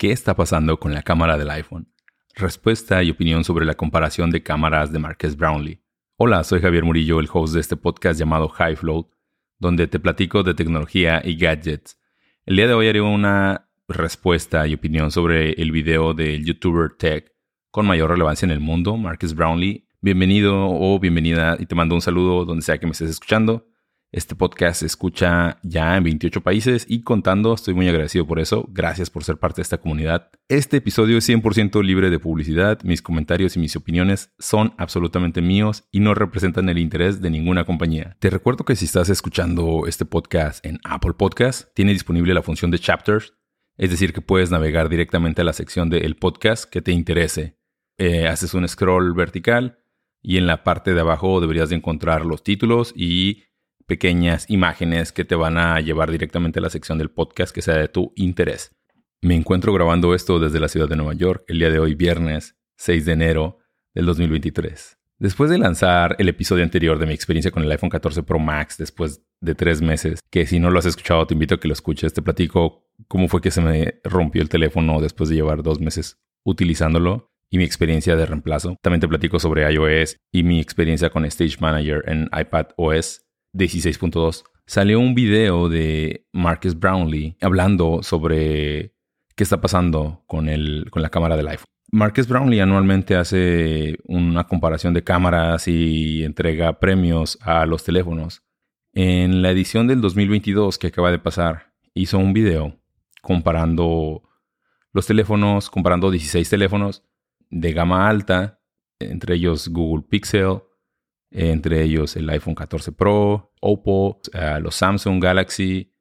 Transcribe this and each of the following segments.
¿Qué está pasando con la cámara del iPhone? Respuesta y opinión sobre la comparación de cámaras de Marques Brownlee. Hola, soy Javier Murillo, el host de este podcast llamado High Float, donde te platico de tecnología y gadgets. El día de hoy haré una respuesta y opinión sobre el video del youtuber tech con mayor relevancia en el mundo, Marcus Brownlee. Bienvenido o bienvenida y te mando un saludo donde sea que me estés escuchando. Este podcast se escucha ya en 28 países y contando, estoy muy agradecido por eso. Gracias por ser parte de esta comunidad. Este episodio es 100% libre de publicidad, mis comentarios y mis opiniones son absolutamente míos y no representan el interés de ninguna compañía. Te recuerdo que si estás escuchando este podcast en Apple Podcast, tiene disponible la función de chapters, es decir, que puedes navegar directamente a la sección del podcast que te interese. Eh, haces un scroll vertical y en la parte de abajo deberías de encontrar los títulos y pequeñas imágenes que te van a llevar directamente a la sección del podcast que sea de tu interés. Me encuentro grabando esto desde la ciudad de Nueva York el día de hoy, viernes 6 de enero del 2023. Después de lanzar el episodio anterior de mi experiencia con el iPhone 14 Pro Max después de tres meses, que si no lo has escuchado te invito a que lo escuches, te platico cómo fue que se me rompió el teléfono después de llevar dos meses utilizándolo y mi experiencia de reemplazo. También te platico sobre iOS y mi experiencia con Stage Manager en iPad OS 16.2, salió un video de Marcus Brownlee hablando sobre qué está pasando con, el, con la cámara del iPhone. Marcus Brownlee anualmente hace una comparación de cámaras y entrega premios a los teléfonos. En la edición del 2022 que acaba de pasar, hizo un video comparando los teléfonos, comparando 16 teléfonos de gama alta, entre ellos Google Pixel, entre ellos el iPhone 14 Pro, Oppo, eh, los Samsung Galaxy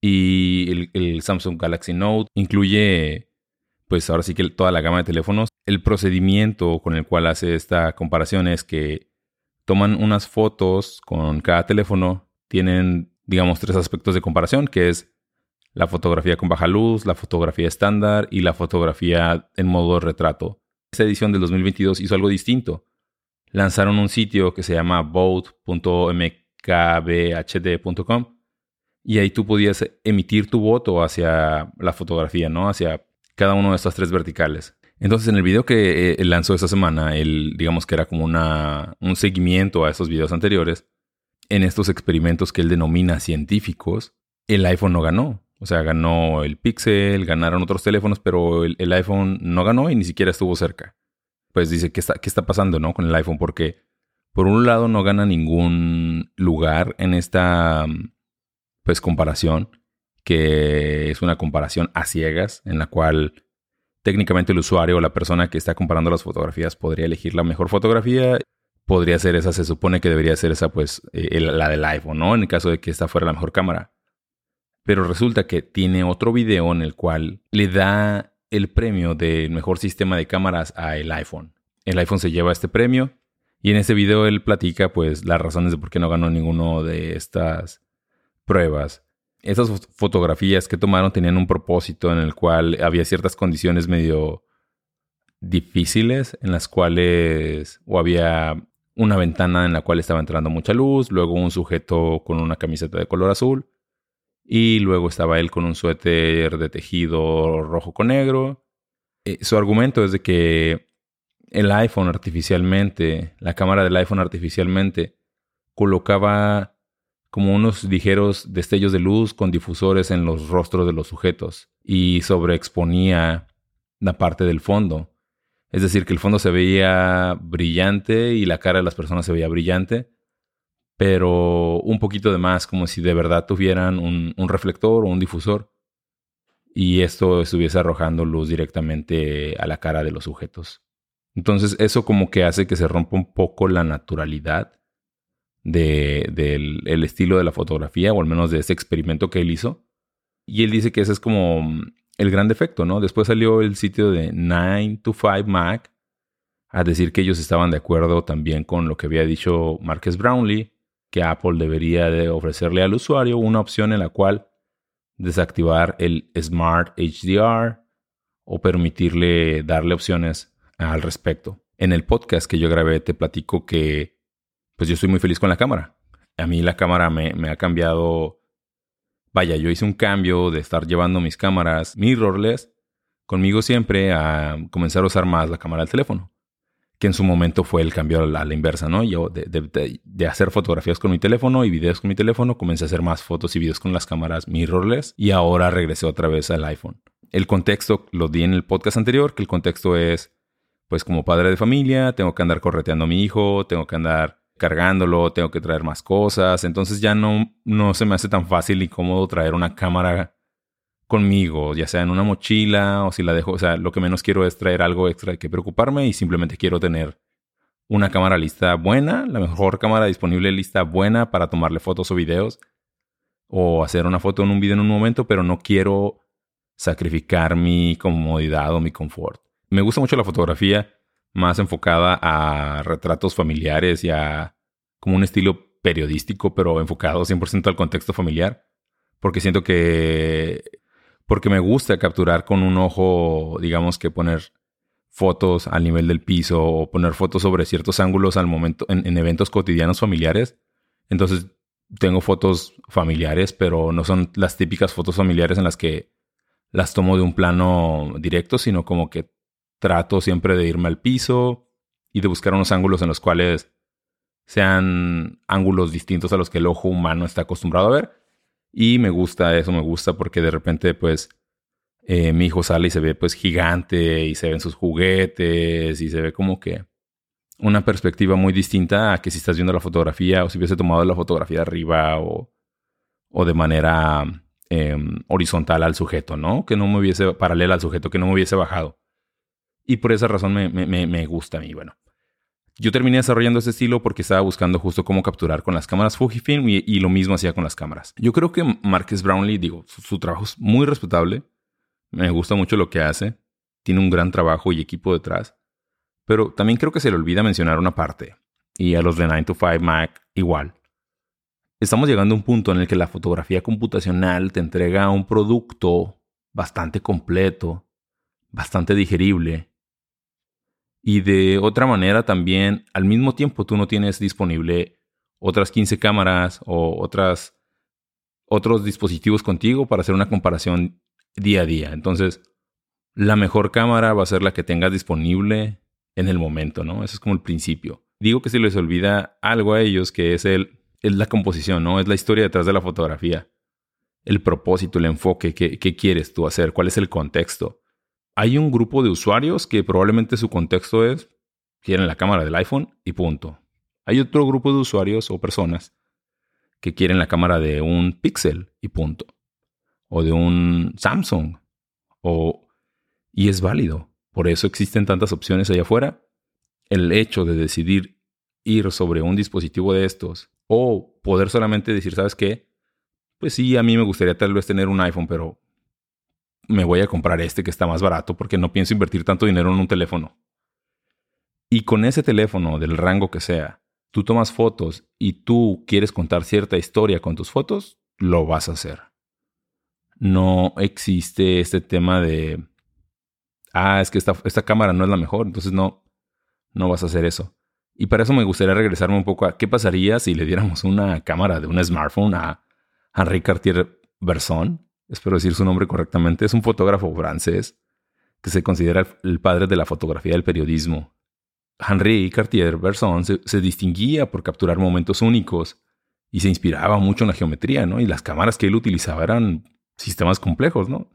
y el, Samsung Galaxy Note. Incluye, pues ahora sí que toda la gama de teléfonos. El procedimiento con el cual hace esta comparación es que toman unas fotos con cada teléfono, tienen, digamos, tres aspectos de comparación, que es la fotografía con baja luz, la fotografía estándar y la fotografía en modo retrato. Esta edición del 2022 hizo algo distinto lanzaron un sitio que se llama vote.mkbhd.com y ahí tú podías emitir tu voto hacia la fotografía, ¿no? Hacia cada uno de estos tres verticales. Entonces, en el video que eh, lanzó esta semana, él, digamos que era como un seguimiento a esos videos anteriores, en estos experimentos que él denomina científicos, el iPhone no ganó. O sea, ganó el Pixel, ganaron otros teléfonos, pero el iPhone no ganó y ni siquiera estuvo cerca pues dice, ¿qué está, qué está pasando, no? Con el iPhone, porque por un lado no gana ningún lugar en esta, pues, comparación, que es una comparación a ciegas, en la cual técnicamente el usuario o la persona que está comparando las fotografías podría elegir la mejor fotografía. Podría ser esa, se supone que debería ser esa, pues, eh, la del iPhone, ¿no? En el caso de que esta fuera la mejor cámara. Pero resulta que tiene otro video en el cual le da el premio del mejor sistema de cámaras a el iPhone. El iPhone se lleva este premio y en ese video él platica pues las razones de por qué no ganó ninguno de estas pruebas. Esas fotografías que tomaron tenían un propósito en el cual había ciertas condiciones medio difíciles en las cuales o había una ventana en la cual estaba entrando mucha luz, luego un sujeto con una camiseta de color azul y luego estaba él con un suéter de tejido rojo con negro. Eh, su argumento es de que el iPhone artificialmente, la cámara del iPhone artificialmente, colocaba como unos ligeros destellos de luz con difusores en los rostros de los sujetos y sobreexponía la parte del fondo. Es decir, que el fondo se veía brillante y la cara de las personas se veía brillante, pero un poquito de más, como si de verdad tuvieran un, reflector o un difusor y esto estuviese arrojando luz directamente a la cara de los sujetos. Entonces eso como que hace que se rompa un poco la naturalidad del estilo de la fotografía, o al menos de ese experimento que él hizo. Y él dice que ese es como el gran defecto, ¿no? Después salió el sitio de 9 to 5 Mac a decir que ellos estaban de acuerdo también con lo que había dicho Marques Brownlee, que Apple debería de ofrecerle al usuario una opción en la cual desactivar el Smart HDR o permitirle darle opciones al respecto. En el podcast que yo grabé te platico que pues yo estoy muy feliz con la cámara. A mí la cámara me, me ha cambiado. Vaya, yo hice un cambio de estar llevando mis cámaras mirrorless conmigo siempre a comenzar a usar más la cámara del teléfono, que en su momento fue el cambio a la, inversa, ¿no? Yo de, hacer fotografías con mi teléfono y videos con mi teléfono, comencé a hacer más fotos y videos con las cámaras mirrorless y ahora regresé otra vez al iPhone. El contexto lo di en el podcast anterior, que el contexto es, pues como padre de familia, tengo que andar correteando a mi hijo, tengo que andar cargándolo, tengo que traer más cosas, entonces ya no, no se me hace tan fácil y cómodo traer una cámara conmigo, ya sea en una mochila o si la dejo, o sea, lo que menos quiero es traer algo extra de que preocuparme y simplemente quiero tener una cámara lista buena, la mejor cámara disponible lista buena para tomarle fotos o videos o hacer una foto en un video en un momento, pero no quiero sacrificar mi comodidad o mi confort. Me gusta mucho la fotografía más enfocada a retratos familiares y a como un estilo periodístico, pero enfocado 100% al contexto familiar, porque siento que porque me gusta capturar con un ojo, digamos que poner fotos al nivel del piso o poner fotos sobre ciertos ángulos al momento en, eventos cotidianos familiares. Entonces tengo fotos familiares, pero no son las típicas fotos familiares en las que las tomo de un plano directo, sino como que trato siempre de irme al piso y de buscar unos ángulos en los cuales sean ángulos distintos a los que el ojo humano está acostumbrado a ver. Y me gusta eso, me gusta porque de repente pues eh, mi hijo sale y se ve pues gigante y se ven sus juguetes y se ve como que una perspectiva muy distinta a que si estás viendo la fotografía o si hubiese tomado la fotografía de arriba o, o de manera em, horizontal al sujeto, ¿no? Que no me hubiese, paralela al sujeto, que no me hubiese bajado. Y por esa razón me, me, me gusta a mí, bueno. Yo terminé desarrollando ese estilo porque estaba buscando justo cómo capturar con las cámaras Fujifilm y, lo mismo hacía con las cámaras. Yo creo que Marques Brownlee, digo, su, trabajo es muy respetable. Me gusta mucho lo que hace. Tiene un gran trabajo y equipo detrás. Pero también creo que se le olvida mencionar una parte. Y a los de 9 to 5 Mac igual. Estamos llegando a un punto en el que la fotografía computacional te entrega un producto bastante completo, bastante digerible y de otra manera también, al mismo tiempo tú no tienes disponible otras 15 cámaras o otras, otros dispositivos contigo para hacer una comparación día a día. Entonces, la mejor cámara va a ser la que tengas disponible en el momento, ¿no? Eso es como el principio. Digo que se les olvida algo a ellos que es, el, es la composición, ¿no? Es la historia detrás de la fotografía. El propósito, el enfoque, qué, qué quieres tú hacer, cuál es el contexto hay un grupo de usuarios que probablemente su contexto es quieren la cámara del iPhone y punto. Hay otro grupo de usuarios o personas que quieren la cámara de un Pixel y punto. O de un Samsung. O, y es válido. Por eso existen tantas opciones allá afuera. El hecho de decidir ir sobre un dispositivo de estos o poder solamente decir, ¿sabes qué? Pues sí, a mí me gustaría tal vez tener un iPhone, pero me voy a comprar este que está más barato porque no pienso invertir tanto dinero en un teléfono. Y con ese teléfono, del rango que sea, tú tomas fotos y tú quieres contar cierta historia con tus fotos, lo vas a hacer. No existe este tema de, ah, es que esta, esta cámara no es la mejor, entonces no, no vas a hacer eso. Y para eso me gustaría regresarme un poco a qué pasaría si le diéramos una cámara de un smartphone a Henri Cartier-Bresson espero decir su nombre correctamente, es un fotógrafo francés que se considera el padre de la fotografía del periodismo. Henri Cartier-Bresson se, distinguía por capturar momentos únicos y se inspiraba mucho en la geometría, ¿no? Y las cámaras que él utilizaba eran sistemas complejos, ¿no?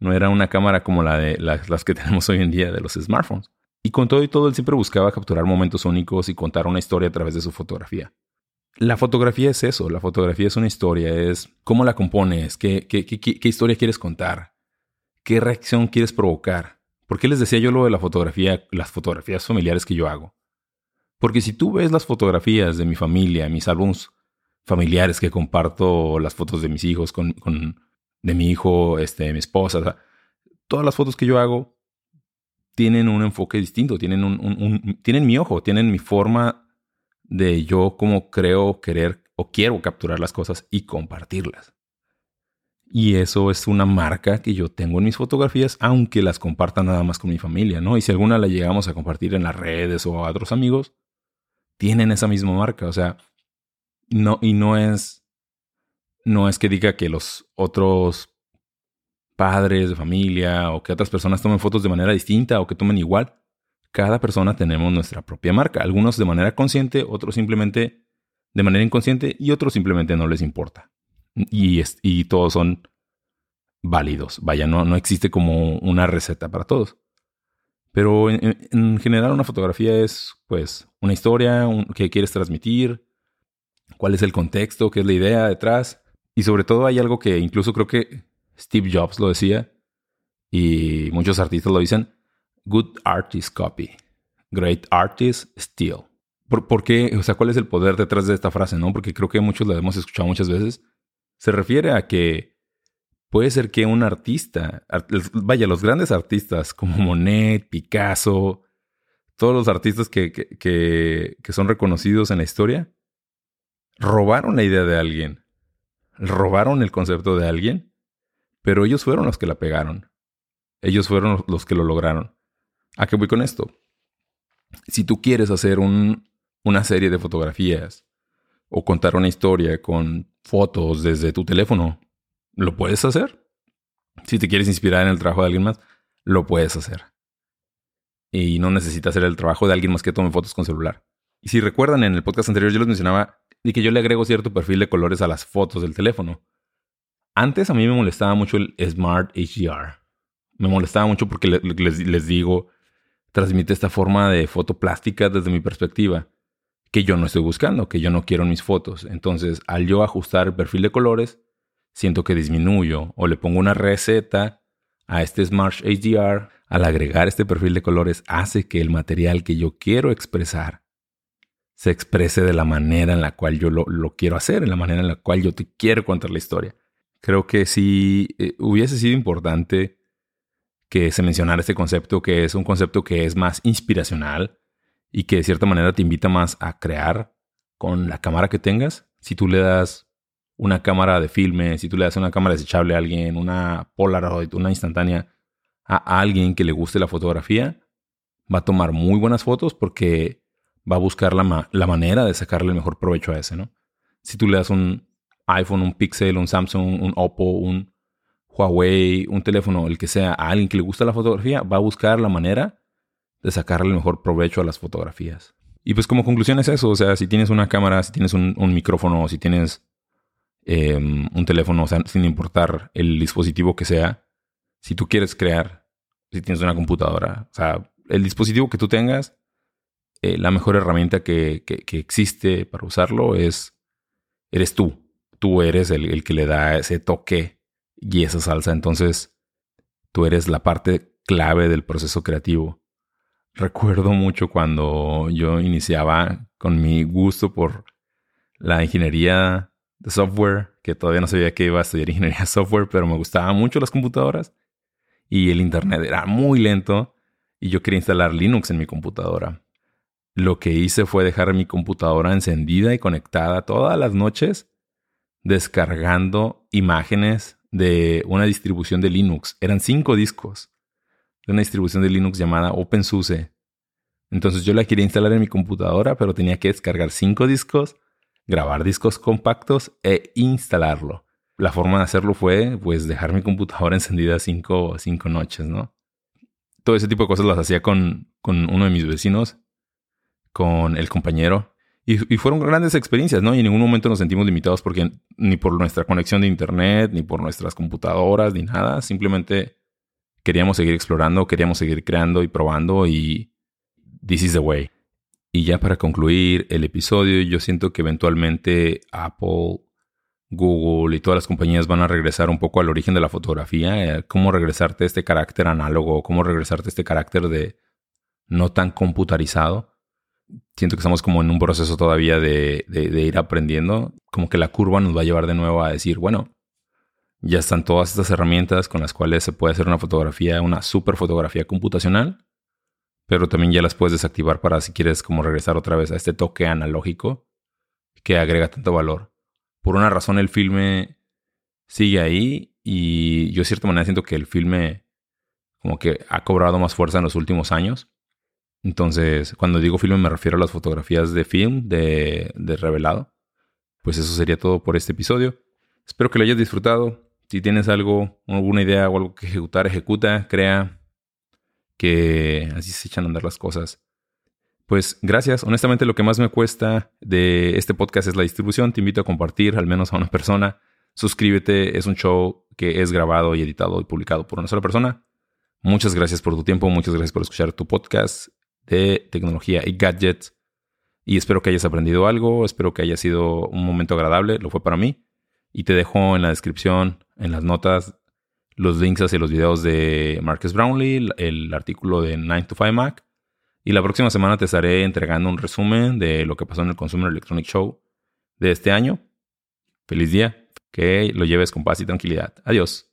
No era una cámara como la de las que tenemos hoy en día de los smartphones. Y con todo y todo, él siempre buscaba capturar momentos únicos y contar una historia a través de su fotografía. La fotografía es eso, la fotografía es una historia, es cómo la compones, qué, historia quieres contar, qué reacción quieres provocar. ¿Por qué les decía yo lo de la fotografía, las fotografías familiares que yo hago? Porque si tú ves las fotografías de mi familia, mis álbumes familiares que comparto, las fotos de mis hijos, con, con de mi hijo, este, mi esposa, todas las fotos que yo hago tienen un enfoque distinto, tienen, un, tienen mi ojo, tienen mi forma de yo como creo querer o quiero capturar las cosas y compartirlas. Y eso es una marca que yo tengo en mis fotografías, aunque las comparta nada más con mi familia, ¿no? Y si alguna la llegamos a compartir en las redes o a otros amigos, tienen esa misma marca. O sea, no, y no es, no es que diga que los otros padres de familia o que otras personas tomen fotos de manera distinta o que tomen igual. Cada persona tenemos nuestra propia marca, algunos de manera consciente, otros simplemente de manera inconsciente y otros simplemente no les importa. Y, todos son válidos. Vaya, no, no existe como una receta para todos. Pero en, general una fotografía es pues una historia que quieres transmitir, cuál es el contexto, qué es la idea detrás. Y sobre todo hay algo que incluso creo que Steve Jobs lo decía y muchos artistas lo dicen, good artist copy, great artist steal. ¿Por, qué? O sea, ¿cuál es el poder detrás de esta frase? ¿no? Porque creo que muchos la hemos escuchado muchas veces. Se refiere a que puede ser que un artista, vaya, los grandes artistas como Monet, Picasso, todos los artistas que, que, son reconocidos en la historia, robaron la idea de alguien, robaron el concepto de alguien, pero ellos fueron los que la pegaron. Ellos fueron los que lo lograron. ¿A qué voy con esto? Si tú quieres hacer un, una serie de fotografías o contar una historia con fotos desde tu teléfono, lo puedes hacer. Si te quieres inspirar en el trabajo de alguien más, lo puedes hacer. Y no necesitas hacer el trabajo de alguien más que tome fotos con celular. Y si recuerdan, en el podcast anterior yo les mencionaba de que yo le agrego cierto perfil de colores a las fotos del teléfono. Antes a mí me molestaba mucho el Smart HDR. Me molestaba mucho porque les digo, transmite esta forma de foto plástica desde mi perspectiva que yo no estoy buscando, que yo no quiero en mis fotos. Entonces, al yo ajustar el perfil de colores, siento que disminuyo o le pongo una receta a este Smart HDR, al agregar este perfil de colores hace que el material que yo quiero expresar se exprese de la manera en la cual yo lo, quiero hacer, en la manera en la cual yo te quiero contar la historia. Creo que si eh, hubiese sido importante que se mencionara este concepto, que es un concepto que es más inspiracional y que de cierta manera te invita más a crear con la cámara que tengas. Si tú le das una cámara de filme, si tú le das una cámara desechable a alguien, una Polaroid, una instantánea a alguien que le guste la fotografía, va a tomar muy buenas fotos porque va a buscar la, la manera de sacarle el mejor provecho a ese, ¿no? Si tú le das un iPhone, un Pixel, un Samsung, un Oppo, un Huawei, un teléfono, el que sea, a alguien que le gusta la fotografía, va a buscar la manera de sacarle el mejor provecho a las fotografías. Y pues como conclusión es eso, o sea, si tienes una cámara, si tienes un, micrófono, si tienes Em, un teléfono, o sea, sin importar el dispositivo que sea, si tú quieres crear, si tienes una computadora, o sea, el dispositivo que tú tengas, eh, la mejor herramienta que, existe para usarlo es, eres tú. Tú eres el, el que le da ese toque y esa salsa. Entonces, tú eres la parte clave del proceso creativo. Recuerdo mucho cuando yo iniciaba con mi gusto por la ingeniería de software, que todavía no sabía que iba a estudiar ingeniería de software, pero me gustaban mucho las computadoras y el internet era muy lento y yo quería instalar Linux en mi computadora. Lo que hice fue dejar mi computadora encendida y conectada todas las noches descargando imágenes de una distribución de Linux. Eran cinco discos de una distribución de Linux llamada OpenSUSE. Entonces yo la quería instalar en mi computadora, pero tenía que descargar cinco discos grabar discos compactos e instalarlo. La forma de hacerlo fue, pues, dejar mi computadora encendida cinco, cinco noches, ¿no? Todo ese tipo de cosas las hacía con, con uno de mis vecinos, con el compañero. Y, fueron grandes experiencias, ¿no? Y en ningún momento nos sentimos limitados porque ni por nuestra conexión de internet, ni por nuestras computadoras, ni nada. Simplemente queríamos seguir explorando, queríamos seguir creando y probando y this is the way. Y ya para concluir el episodio, yo siento que eventualmente Apple, Google y todas las compañías van a regresar un poco al origen de la fotografía, eh, cómo regresarte este carácter análogo, cómo regresarte este carácter de no tan computarizado. Siento que estamos como en un proceso todavía de, ir aprendiendo, como que la curva nos va a llevar de nuevo a decir, bueno, ya están todas estas herramientas con las cuales se puede hacer una fotografía, una super fotografía computacional pero también ya las puedes desactivar para si quieres como regresar otra vez a este toque analógico que agrega tanto valor. Por una razón el filme sigue ahí y yo de cierta manera siento que el filme como que ha cobrado más fuerza en los últimos años. Entonces, cuando digo filme me refiero a las fotografías de film, de, revelado. Pues eso sería todo por este episodio. Espero que lo hayas disfrutado. Si tienes algo, alguna idea o algo que ejecutar, ejecuta, crea, que así se echan a andar las cosas. Pues gracias. Honestamente, lo que más me cuesta de este podcast es la distribución. Te invito a compartir al menos a una persona. Suscríbete. Es un show que es grabado y editado y publicado por una sola persona. Muchas gracias por tu tiempo. Muchas gracias por escuchar tu podcast de tecnología y gadgets. Y espero que hayas aprendido algo. Espero que haya sido un momento agradable. Lo fue para mí. Y te dejo en la descripción, en las notas, los links hacia los videos de Marcus Brownlee, el artículo de 9 to 5 Mac. Y la próxima semana te estaré entregando un resumen de lo que pasó en el Consumer Electronic Show de este año. Feliz día, que lo lleves con paz y tranquilidad. Adiós.